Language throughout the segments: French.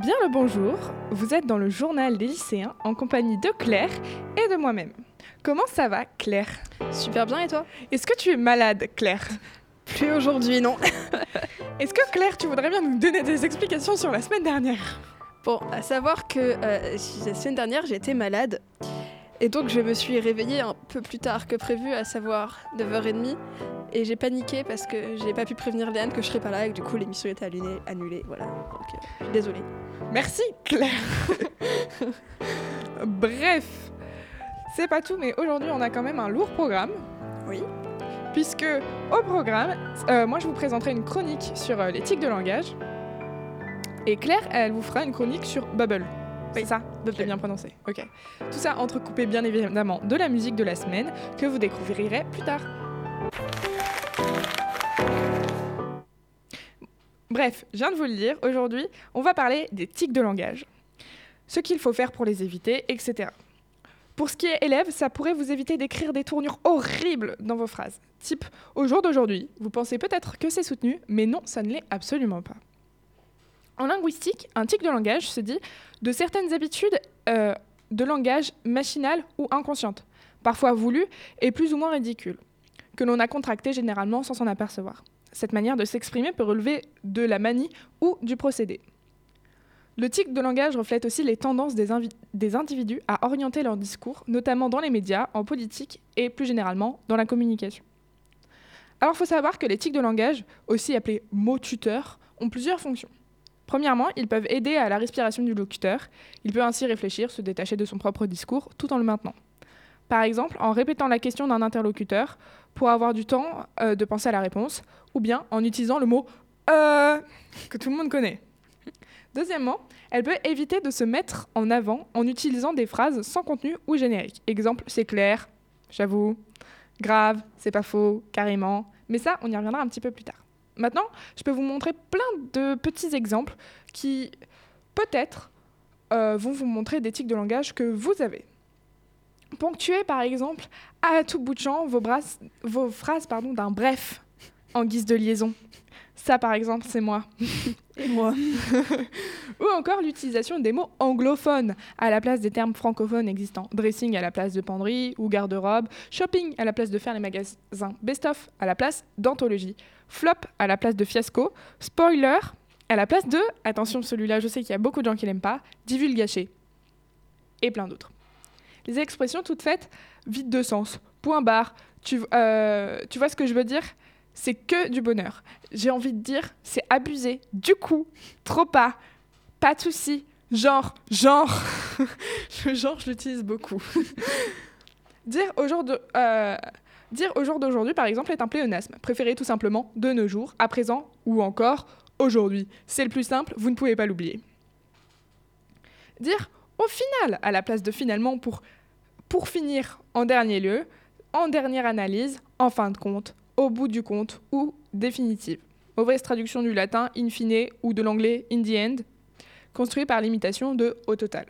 Bien le bonjour, vous êtes dans le journal des lycéens en compagnie de Claire et de moi-même. Comment ça va Claire? Super bien et toi? Est-ce que tu es malade Claire? Plus aujourd'hui, non. Est-ce que Claire, tu voudrais bien nous donner des explications sur la semaine dernière? Bon, à savoir que euh, la semaine dernière été malade et donc je me suis réveillée un peu plus tard que prévu, à savoir 9h30 et j'ai paniqué parce que j'ai pas pu prévenir Léane que je serais pas là et que du coup l'émission était annulée, annulée voilà. Donc euh, je suis désolée. Merci Claire Bref, c'est pas tout, mais aujourd'hui on a quand même un lourd programme. Oui. Puisque au programme, euh, moi je vous présenterai une chronique sur euh, l'éthique de langage. Et Claire, elle vous fera une chronique sur Bubble. Ça J'ai bien prononcé. Ok. Tout ça entrecoupé bien évidemment de la musique de la semaine que vous découvrirez plus tard. Bref, je viens de vous le dire, aujourd'hui, on va parler des tics de langage. Ce qu'il faut faire pour les éviter, etc. Pour ce qui est élève, ça pourrait vous éviter d'écrire des tournures horribles dans vos phrases. Type, au jour d'aujourd'hui, vous pensez peut-être que c'est soutenu, mais non, ça ne l'est absolument pas. En linguistique, un tic de langage se dit de certaines habitudes euh, de langage machinales ou inconscientes, parfois voulues et plus ou moins ridicules, que l'on a contractées généralement sans s'en apercevoir. Cette manière de s'exprimer peut relever de la manie ou du procédé. Le tic de langage reflète aussi les tendances des, des, individus à orienter leur discours, notamment dans les médias, en politique et plus généralement dans la communication. Alors il faut savoir que les tics de langage, aussi appelés mots tuteurs, ont plusieurs fonctions. Premièrement, ils peuvent aider à la respiration du locuteur. Il peut ainsi réfléchir, se détacher de son propre discours tout en le maintenant. Par exemple, en répétant la question d'un interlocuteur pour avoir du temps euh, de penser à la réponse, ou bien en utilisant le mot euh que tout le monde connaît. Deuxièmement, elle peut éviter de se mettre en avant en utilisant des phrases sans contenu ou générique. Exemple, c'est clair, j'avoue, grave, c'est pas faux, carrément. Mais ça, on y reviendra un petit peu plus tard. Maintenant, je peux vous montrer plein de petits exemples qui, peut-être, euh, vont vous montrer des tics de langage que vous avez. Ponctuez, par exemple, à tout bout de champ vos, vos phrases d'un bref en guise de liaison. Ça, par exemple, c'est moi. Et moi. Ou encore l'utilisation des mots anglophones à la place des termes francophones existants. Dressing à la place de penderie ou garde-robe. Shopping à la place de faire les magasins. Best-of à la place d'anthologie. Flop à la place de fiasco. Spoiler à la place de, attention celui-là je sais qu'il y a beaucoup de gens qui l'aiment pas, divulgaché. Et plein d'autres. Les expressions toutes faites vides de sens. Point barre. Tu, euh, tu vois ce que je veux dire? C'est que du bonheur. J'ai envie de dire, c'est abusé. Du coup, trop pas, pas de souci. Genre, genre. Genre, je l'utilise beaucoup. dire au jour de. Euh, dire au jour d'aujourd'hui, par exemple, est un pléonasme. Préférez tout simplement de nos jours, à présent ou encore aujourd'hui. C'est le plus simple, vous ne pouvez pas l'oublier. Dire au final, à la place de finalement pour, pour finir en dernier lieu, en dernière analyse, en fin de compte, au bout du compte ou définitive. Mauvaise traduction du latin in fine ou de l'anglais in the end, construit par l'imitation de au total.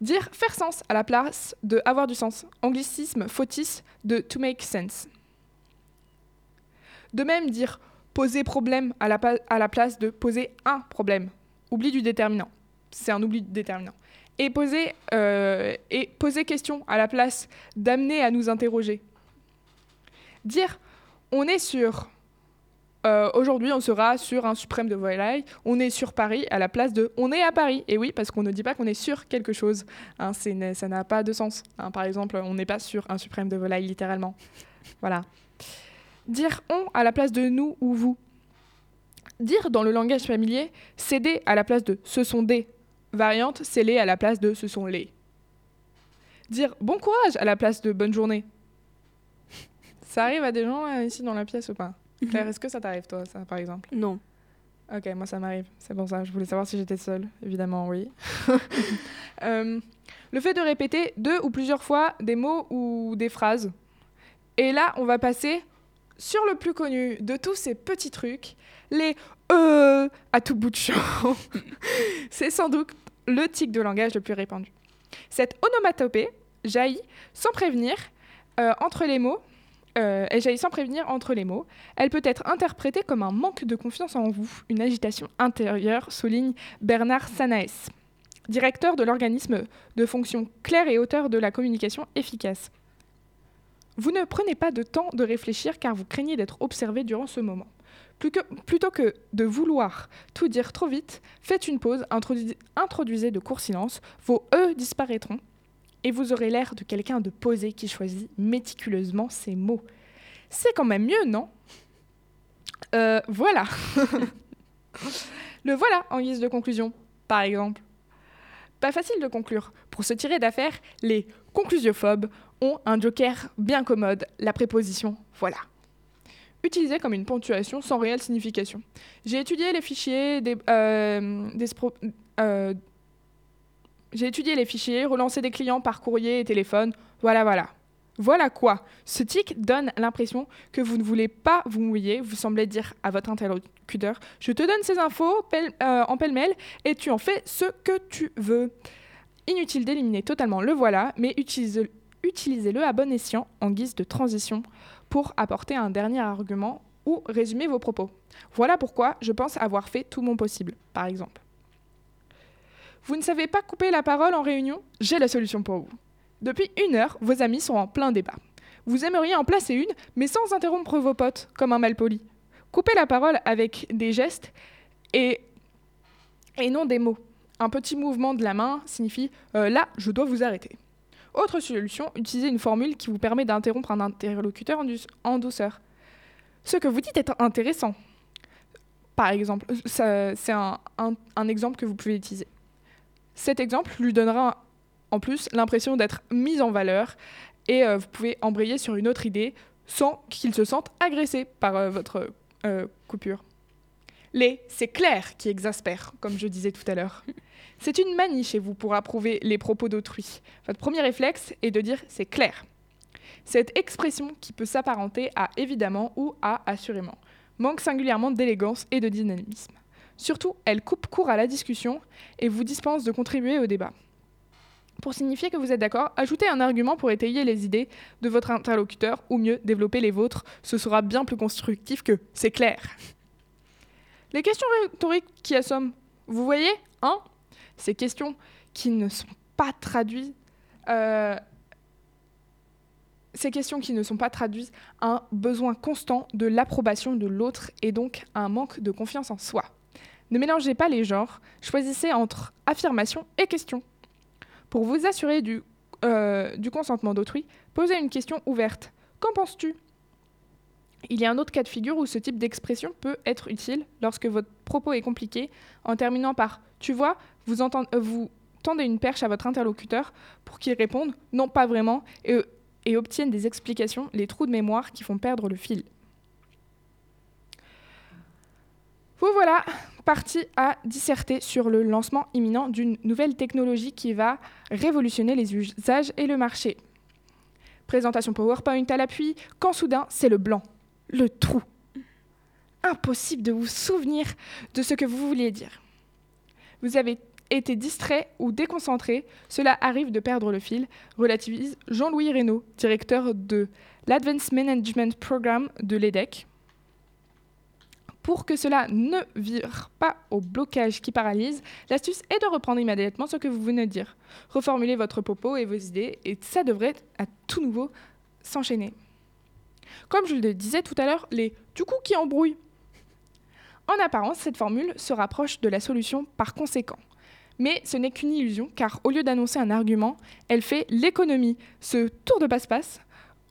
Dire faire sens à la place de avoir du sens. Anglicisme fautif de to make sense. De même, dire poser problème à la, place de poser un problème. Oubli du déterminant. C'est un oubli déterminant. Et poser, euh, et poser question à la place d'amener à nous interroger dire on est sur euh, aujourd'hui, on sera sur un suprême de volaille. On est sur Paris à la place de on est à Paris. Et oui, parce qu'on ne dit pas qu'on est sur quelque chose. Hein, ça n'a pas de sens. Hein. par exemple, on n'est pas sur un suprême de volaille, littéralement. Voilà. Dire on à la place de nous ou vous. Dire dans le langage familier céder à la place de ce sont des. Variante, c'est les à la place de ce sont les. Dire bon courage à la place de bonne journée. Ça arrive à des gens ici dans la pièce ou pas? Claire, est-ce que ça t'arrive toi, ça, par exemple? Non. Ok, moi ça m'arrive. C'est pour ça. Je voulais savoir si j'étais seule. Évidemment, oui. Euh, le fait de répéter deux ou plusieurs fois des mots ou des phrases. Et là, on va passer sur le plus connu de tous ces petits trucs, les euh à tout bout de champ. C'est sans doute le tic de langage le plus répandu. Cette onomatopée jaillit sans prévenir euh, entre les mots euh, elle jaillit sans prévenir entre les mots. Elle peut être interprétée comme un manque de confiance en vous, une agitation intérieure, souligne Bernard Sanaes, directeur de l'organisme de fonction claire et auteur de la communication efficace. Vous ne prenez pas de temps de réfléchir car vous craignez d'être observé durant ce moment. Plutôt que de vouloir tout dire trop vite, faites une pause, introdu- introduisez de courts silences, vos E disparaîtront et vous aurez l'air de quelqu'un de posé qui choisit méticuleusement ses mots. C'est quand même mieux, non? Euh, Voilà. Le voilà en guise de conclusion, par exemple. Pas facile de conclure. Pour se tirer d'affaire, les conclusiophobes ont un joker bien commode, la préposition voilà. Utilisée comme une ponctuation sans réelle signification. J'ai étudié les fichiers des, euh, euh, j'ai étudié les fichiers, relancé des clients par courrier et téléphone. Voilà, voilà. Voilà quoi Ce tic donne l'impression que vous ne voulez pas vous mouiller. Vous semblez dire à votre interlocuteur Je te donne ces infos euh, en pêle-mêle et tu en fais ce que tu veux. Inutile d'éliminer totalement le voilà, mais utilise- utilisez-le à bon escient en guise de transition pour apporter un dernier argument ou résumer vos propos. Voilà pourquoi je pense avoir fait tout mon possible, par exemple. Vous ne savez pas couper la parole en réunion? J'ai la solution pour vous. Depuis une heure, vos amis sont en plein débat. Vous aimeriez en placer une, mais sans interrompre vos potes, comme un malpoli. Coupez la parole avec des gestes et, non des mots. Un petit mouvement de la main signifie euh, là, je dois vous arrêter. Autre solution, utilisez une formule qui vous permet d'interrompre un interlocuteur en, douce- en douceur. Ce que vous dites est intéressant. Par exemple, c'est un exemple que vous pouvez utiliser. Cet exemple lui donnera en plus l'impression d'être mis en valeur et euh, vous pouvez embrayer sur une autre idée sans qu'il se sente agressé par euh, votre euh, coupure. Les c'est clair qui exaspère, comme je disais tout à l'heure. C'est une manie chez vous pour approuver les propos d'autrui. Votre premier réflexe est de dire c'est clair. Cette expression qui peut s'apparenter à évidemment ou à assurément manque singulièrement d'élégance et de dynamisme. Surtout, elle coupe court à la discussion et vous dispense de contribuer au débat. Pour signifier que vous êtes d'accord, ajoutez un argument pour étayer les idées de votre interlocuteur ou mieux développer les vôtres. Ce sera bien plus constructif que c'est clair. Les questions rhétoriques qui assomment, vous voyez, hein Ces questions qui ne sont pas traduites. euh, ces questions qui ne sont pas traduites un besoin constant de l'approbation de l'autre et donc un manque de confiance en soi. Ne mélangez pas les genres, choisissez entre affirmation et question. Pour vous assurer du, euh, consentement d'autrui, posez une question ouverte. Qu'en penses-tu? Il y a un autre cas de figure où ce type d'expression peut être utile lorsque votre propos est compliqué, en terminant par Tu vois, euh, vous tendez une perche à votre interlocuteur pour qu'il réponde Non, pas vraiment, et, et obtienne des explications, les trous de mémoire qui font perdre le fil. Vous voilà parti à disserter sur le lancement imminent d'une nouvelle technologie qui va révolutionner les usages et le marché. Présentation PowerPoint à l'appui, quand soudain c'est le blanc, le trou. Impossible de vous souvenir de ce que vous vouliez dire. Vous avez été distrait ou déconcentré, cela arrive de perdre le fil, relativise Jean-Louis Reynaud, directeur de l'Advanced Management Program de l'EDEC. Pour que cela ne vire pas au blocage qui paralyse, l'astuce est de reprendre immédiatement ce que vous venez de dire. Reformulez votre propos et vos idées, et ça devrait à tout nouveau s'enchaîner. Comme je le disais tout à l'heure, les du coup qui embrouillent. En apparence, cette formule se rapproche de la solution par conséquent. Mais ce n'est qu'une illusion, car au lieu d'annoncer un argument, elle fait l'économie. Ce tour de passe-passe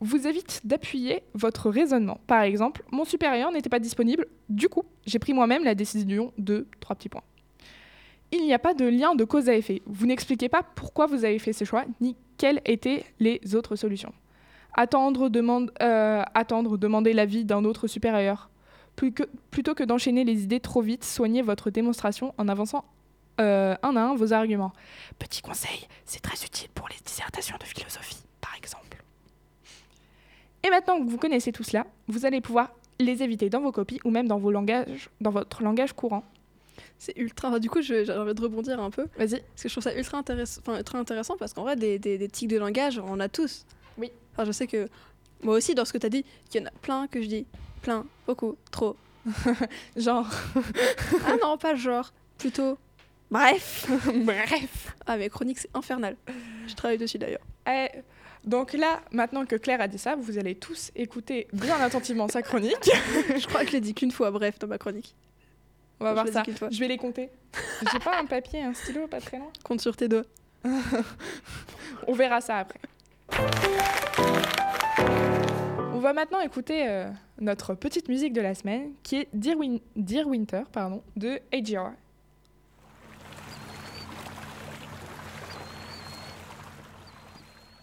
vous évite d'appuyer votre raisonnement. Par exemple, mon supérieur n'était pas disponible, du coup, j'ai pris moi-même la décision de trois petits points. Il n'y a pas de lien de cause à effet. Vous n'expliquez pas pourquoi vous avez fait ce choix, ni quelles étaient les autres solutions. Attendre, euh, demander l'avis d'un autre supérieur. Plutôt que d'enchaîner les idées trop vite, soignez votre démonstration en avançant euh, un à un vos arguments. Petit conseil, c'est très utile pour les dissertations de philosophie, par exemple. Et maintenant que vous connaissez tout cela, vous allez pouvoir les éviter dans vos copies ou même dans, vos langages, dans votre langage courant. C'est ultra. enfin, du coup, j'ai envie de rebondir un peu. Vas-y. Parce que je trouve ça ultra, intéress- enfin, ultra intéressant parce qu'en vrai, des, des, des tics de langage, on en a tous. Oui. Enfin, je sais que Moi aussi, dans ce que t'as dit, il y en a plein que je dis. Plein, beaucoup, trop. Genre, Ah non, pas genre. Plutôt. Bref. bref. Ah, mais chronique, c'est infernal. Je travaille dessus d'ailleurs. Eh, donc là, maintenant que Claire a dit ça, vous allez tous écouter bien attentivement sa chronique. Je crois que je l'ai dit qu'une fois, bref, dans ma chronique. On va Je voir ça. Je vais les compter. J'ai pas un papier, un stylo, pas très loin. Compte sur tes doigts. On verra ça après. On va maintenant écouter euh, notre petite musique de la semaine, qui est Dear, Win- Dear Winter pardon, de AGR.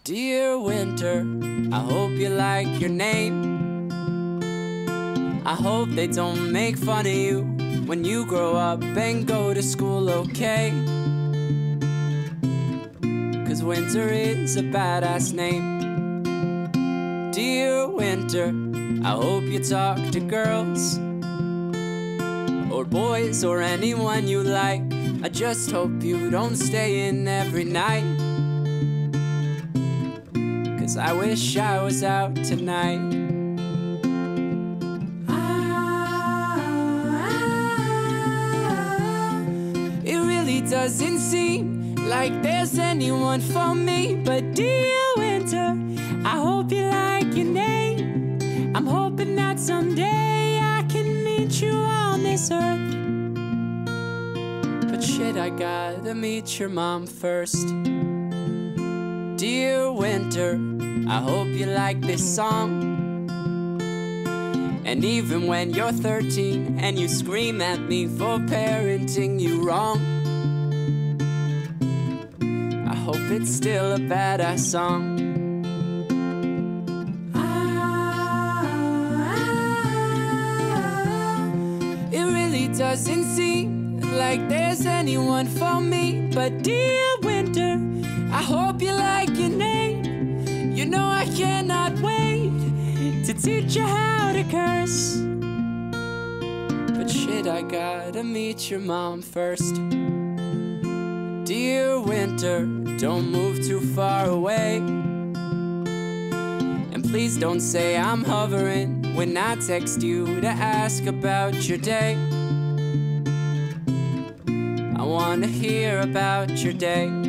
Dear Winter, I hope you like your name. I hope they don't make fun of you when you grow up and go to school, okay? Cause Winter is a badass name. Dear Winter, I hope you talk to girls or boys or anyone you like. I just hope you don't stay in every night. I wish I was out tonight. Ah, It really doesn't seem like there's anyone for me. But dear winter, I hope you like your name. I'm hoping that someday I can meet you on this earth. But shit, I gotta meet your mom first. Dear winter, I hope you like this song. And even when you're 13 and you scream at me for parenting you wrong, I hope it's still a badass song. It really doesn't seem like there's anyone for me. But dear winter, I hope you like your name. You know I cannot wait to teach you how to curse. But shit, I gotta meet your mom first. Dear winter, don't move too far away. And please don't say I'm hovering when I text you to ask about your day. I wanna hear about your day.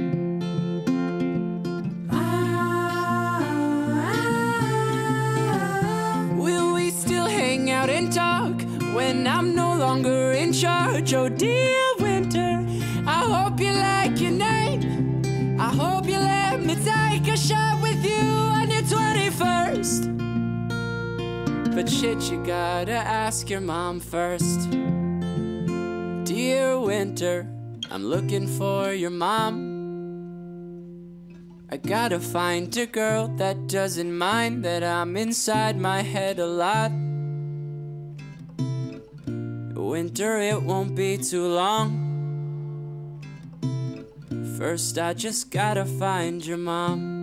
When I'm no longer in charge? Oh, dear winter, I hope you like your name. I hope you let me take a shot with you on your 21st. But shit, you gotta ask your mom first. Dear winter, I'm looking for your mom. I gotta find a girl that doesn't mind that I'm inside my head a lot. Winter, it won't be too long. First, I just gotta find your mom.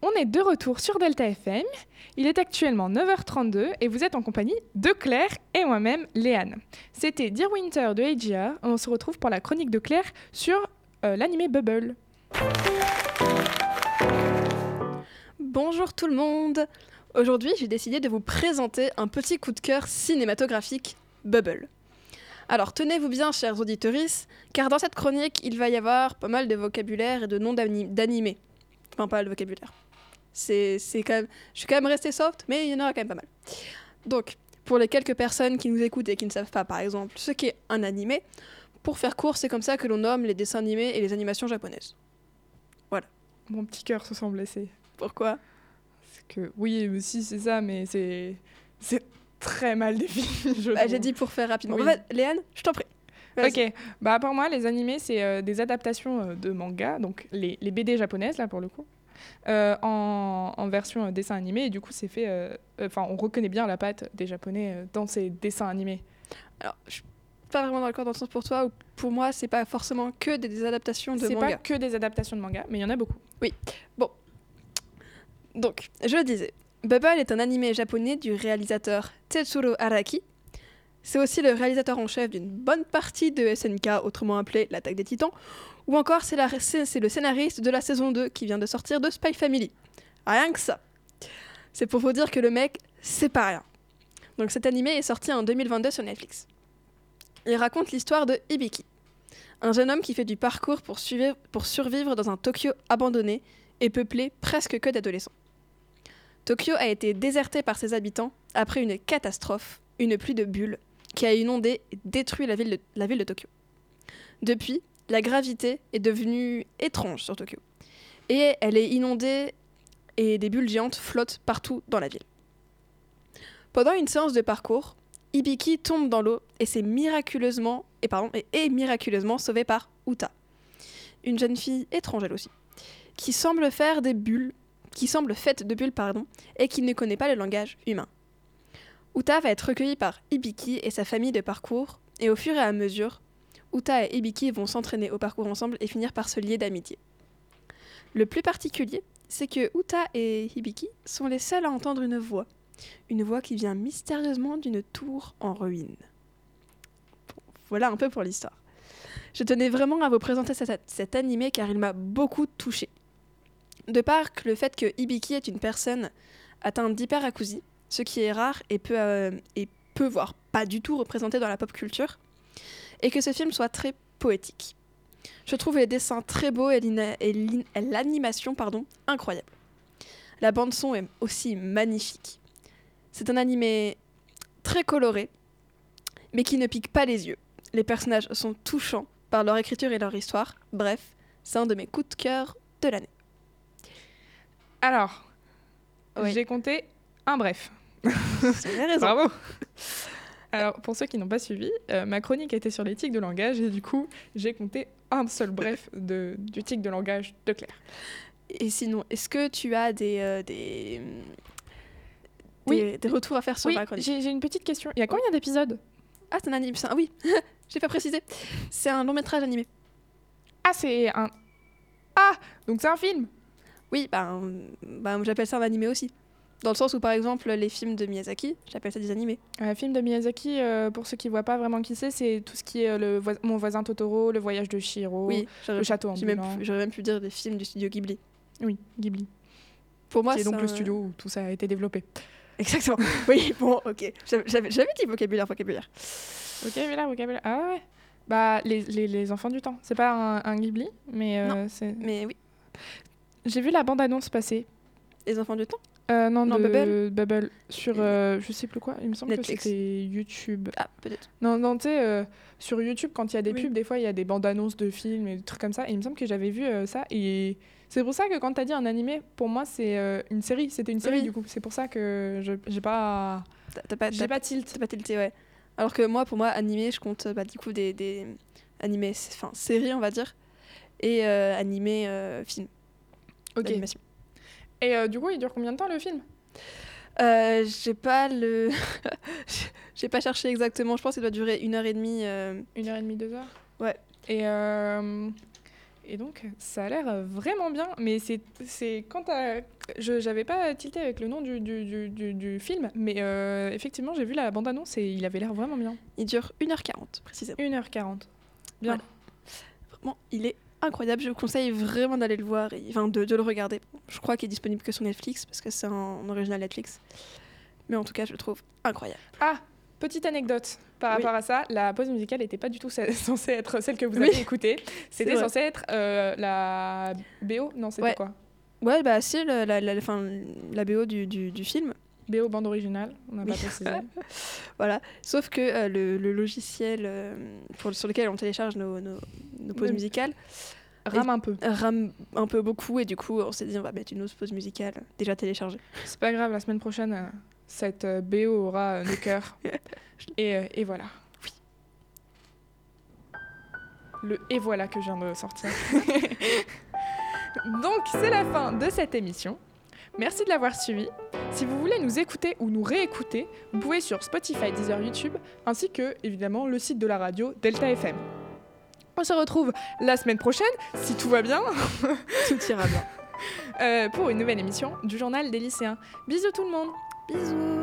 On est de retour sur Delta FM. Il est actuellement 9h32 et vous êtes en compagnie de Claire et moi-même, Léane. C'était Dear Winter de AGR. On se retrouve pour la chronique de Claire sur euh, l'animé Bubble. Bonjour tout le monde Aujourd'hui, j'ai décidé de vous présenter un petit coup de cœur cinématographique Bubble. Alors tenez-vous bien, chers auditeuristes, car dans cette chronique, il va y avoir pas mal de vocabulaire et de noms d'ani- d'animés. Enfin, pas mal de vocabulaire. C'est quand même... Je suis quand même resté soft, mais il y en aura quand même pas mal. Donc, pour les quelques personnes qui nous écoutent et qui ne savent pas, par exemple, ce qu'est un animé, pour faire court, c'est comme ça que l'on nomme les dessins animés et les animations japonaises. Mon petit cœur se sent blessé. Pourquoi? Que oui, si c'est ça, mais c'est c'est très mal défini. Bah. J'ai dit pour faire rapidement. Oui. En fait, Léane, je t'en prie. Ok, bah pour moi, les animés, c'est euh, des adaptations euh, de manga, donc les, les BD japonaises, là, pour le coup, euh, en, en version dessin animé. Et du coup, c'est fait. Enfin, on reconnaît bien la patte des Japonais dans ces dessins animés. Alors, je suis pas vraiment d'accord dans le sens pour toi, ou pour moi, c'est pas forcément que des, des adaptations de C'est manga. pas que des adaptations de manga, mais il y en a beaucoup. Donc, je le disais, Bubble est un animé japonais du réalisateur Tetsuro Araki. C'est aussi le réalisateur en chef d'une bonne partie de SNK, autrement appelé L'attaque des titans, ou encore c'est le scénariste de la saison 2 qui vient de sortir de Spy Family. Rien que ça. C'est pour vous dire que le mec, c'est pas rien. Donc cet animé est sorti en 2022 sur Netflix. Il raconte l'histoire de Hibiki, un jeune homme qui fait du parcours pour survivre dans un Tokyo abandonné et peuplé presque que d'adolescents. Tokyo a été déserté par ses habitants après une catastrophe, une pluie de bulles, qui a inondé et détruit la ville de, Tokyo. Depuis, la gravité est devenue étrange sur Tokyo. Et elle est inondée et des bulles géantes flottent partout dans la ville. Pendant une séance de parcours, Ibiki tombe dans l'eau et c'est miraculeusement et est miraculeusement sauvé par Uta, une jeune fille étrange elle aussi, qui semble faire des bulles, qui semble faite de bulles pardon, et qui ne connaît pas le langage humain. Uta va être recueillie par Ibiki et sa famille de parcours et au fur et à mesure, Uta et Ibiki vont s'entraîner au parcours ensemble et finir par se lier d'amitié. Le plus particulier, c'est que Uta et Hibiki sont les seuls à entendre une voix. Une voix qui vient mystérieusement d'une tour en ruine. Voilà un peu pour l'histoire. Je tenais vraiment à vous présenter cet, cet animé car il m'a beaucoup touché. De part que le fait que Hibiki est une personne atteinte d'hyperacousie, ce qui est rare et peu, euh, voire pas du tout représenté dans la pop culture, et que ce film soit très poétique. Je trouve les dessins très beaux et l'animation incroyable. La bande son est aussi magnifique. C'est un animé très coloré, mais qui ne pique pas les yeux. Les personnages sont touchants par leur écriture et leur histoire. Bref, c'est un de mes coups de cœur de l'année. Alors, Oui. j'ai compté un bref. Raison. Bravo Alors, pour ceux qui n'ont pas suivi, euh, ma chronique était sur les tics de langage et du coup, j'ai compté un seul bref de, du tic de langage de Claire. Et sinon, est-ce que tu as des, euh, des, Oui. des, des retours à faire sur Oui, ma chronique j'ai une petite question. Il y a combien d'épisodes Ah, c'est un anime. un- Oui, j'ai pas précisé. C'est un long métrage animé. Ah, c'est un... Ah Donc c'est un film Oui, ben, ben, j'appelle ça un animé aussi. Dans le sens où, par exemple, les films de Miyazaki, j'appelle ça des animés. Un film de Miyazaki, euh, pour ceux qui voient pas vraiment qui c'est, c'est tout ce qui est euh, le voi- Mon voisin Totoro, Le voyage de Shiro, oui, Le château pu- j'aurais même pu dire des films du studio Ghibli. Oui, Ghibli. Pour moi, c'est donc un- le studio où tout ça a été développé. Exactement. oui, bon, ok. J'avais- dit vocabulaire, vocabulaire. Vocabulaire, vocabulaire. Ah ouais Bah, les, les, les enfants du temps. C'est pas un, un Ghibli, mais euh, c'est... Mais oui, J'ai vu la bande-annonce passer. les enfants du temps. Euh, non, Non, de Bubble. Bubble. Sur, euh, je sais plus quoi, il me semble Netflix. que c'était YouTube. Ah, peut-être. Non, non, tu sais, euh, sur YouTube, quand il y a des Oui. pubs, des fois, il y a des bandes annonces de films et des trucs comme ça. Et il me semble que j'avais vu ça. Et c'est pour ça que quand t'as dit un animé, pour moi, c'est une série. C'était une série, Oui. du coup. C'est pour ça que je j'ai pas, T'as pas, j'ai pas tilt. t'as pas tilté, ouais. Alors que moi, pour moi, animé, je compte bah, du coup des, des animés, enfin séries, on va dire, et animés euh, films Ok. d'animation. Et euh, du coup, il dure combien de temps le film? Euh, j'ai pas le. j'ai pas cherché exactement, je pense qu'il doit durer une heure et demie. euh, Une heure et demie, deux heures? Ouais. Et, euh, et donc, ça a l'air vraiment bien. Mais c'est c'est quand t'as- je J'avais pas tilté avec le nom du, du, du, du- du film, mais euh, effectivement, j'ai vu la bande-annonce et il avait l'air vraiment bien. Il dure 1h40, précisément. 1h40. Bien. Vraiment, il est incroyable. Je vous conseille vraiment d'aller le voir, et, enfin de, de le regarder. Je crois qu'il est disponible que sur Netflix, parce que c'est un original Netflix. Mais en tout cas, je le trouve incroyable. Ah, petite anecdote par Oui. rapport à ça. La pause musicale n'était pas du tout ce- censée être celle que vous Oui. avez écoutée. C'était censé être euh, la BO Non, c'était Ouais. quoi? Ouais, bah si, la, la, enfin, la BO du, du, du film. BO bande originale, on n'a pas Oui. précisé. Voilà. Sauf que euh, le, le logiciel euh, pour, sur lequel on télécharge nos, nos, nos pauses Oui. musicales Rame un peu. rame un peu beaucoup et du coup on s'est dit on va mettre une autre pause musicale déjà téléchargée. C'est pas grave, la semaine prochaine, euh, cette BO aura nos cœurs. et, et voilà. Le et voilà que je viens de sortir. Donc, c'est la fin de cette émission. Merci de l'avoir suivi. Si vous voulez nous écouter ou nous réécouter, vous pouvez sur Spotify, Deezer, YouTube, ainsi que, évidemment, le site de la radio Delta FM. On se retrouve la semaine prochaine, si tout va bien, Tout ira bien. euh, pour une nouvelle émission du journal des lycéens. Bisous tout le monde Bisous